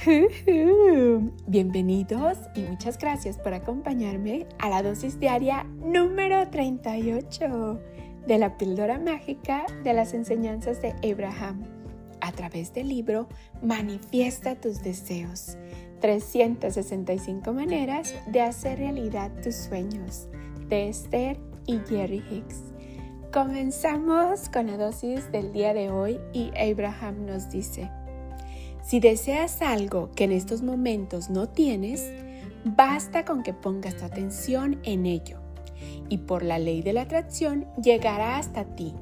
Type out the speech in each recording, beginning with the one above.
Bienvenidos y muchas gracias por acompañarme a la dosis diaria número 38 de la píldora mágica de las enseñanzas de Abraham a través del libro Manifiesta tus deseos. 365 maneras de hacer realidad tus sueños de Esther y Jerry Hicks. Comenzamos con la dosis del día de hoy y Abraham nos dice, si deseas algo que en estos momentos no tienes, basta con que pongas tu atención en ello y por la ley de la atracción llegará hasta ti.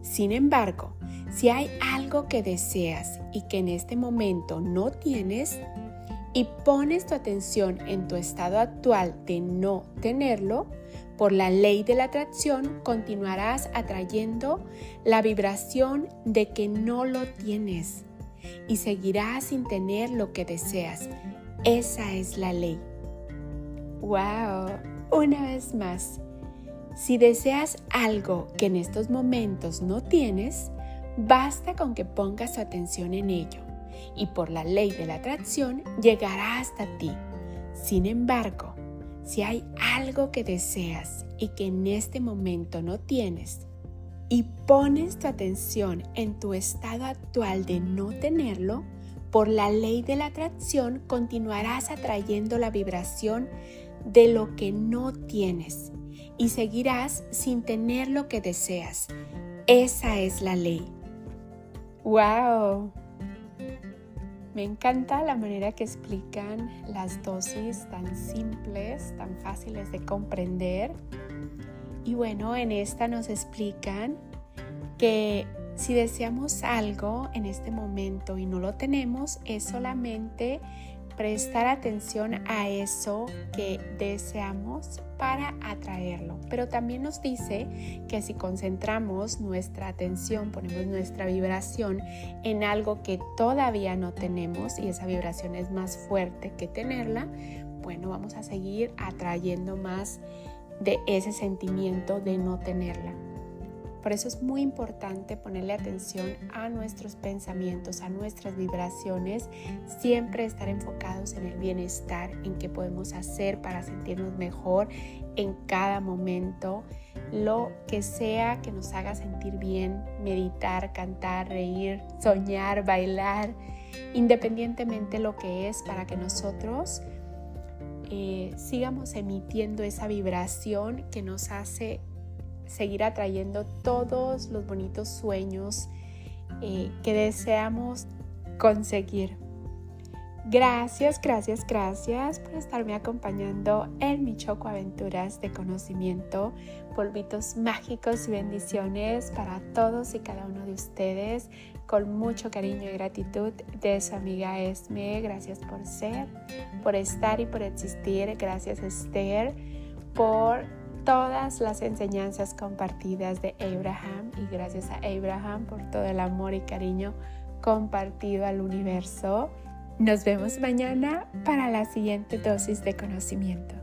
Sin embargo, si hay algo que deseas y que en este momento no tienes, y pones tu atención en tu estado actual de no tenerlo, por la ley de la atracción continuarás atrayendo la vibración de que no lo tienes y seguirás sin tener lo que deseas. Esa es la ley. ¡Wow! Una vez más, si deseas algo que en estos momentos no tienes, basta con que pongas tu atención en ello y por la ley de la atracción llegará hasta ti. Sin embargo, si hay algo que deseas y que en este momento no tienes, y pones tu atención en tu estado actual de no tenerlo, por la ley de la atracción continuarás atrayendo la vibración de lo que no tienes y seguirás sin tener lo que deseas. Esa es la ley. ¡Wow! Me encanta la manera que explican las dosis tan simples, tan fáciles de comprender. Y bueno, en esta nos explican que si deseamos algo en este momento y no lo tenemos, es solamente prestar atención a eso que deseamos para atraerlo. Pero también nos dice que si concentramos nuestra atención, ponemos nuestra vibración en algo que todavía no tenemos y esa vibración es más fuerte que tenerla, bueno, vamos a seguir atrayendo más de ese sentimiento de no tenerla. Por eso es muy importante ponerle atención a nuestros pensamientos, a nuestras vibraciones, siempre estar enfocados en el bienestar, en qué podemos hacer para sentirnos mejor en cada momento, lo que sea que nos haga sentir bien, meditar, cantar, reír, soñar, bailar, independientemente lo que es para que nosotros eh, sigamos emitiendo esa vibración que nos hace seguir atrayendo todos los bonitos sueños eh, que deseamos conseguir. Gracias, gracias, gracias por estarme acompañando en mi Choco Aventuras de Conocimiento, polvitos mágicos y bendiciones para todos y cada uno de ustedes, con mucho cariño y gratitud de su amiga Esme. Gracias por ser, por estar y por existir. Gracias Esther por todas las enseñanzas compartidas de Abraham y gracias a Abraham por todo el amor y cariño compartido al universo. Nos vemos mañana para la siguiente dosis de conocimiento.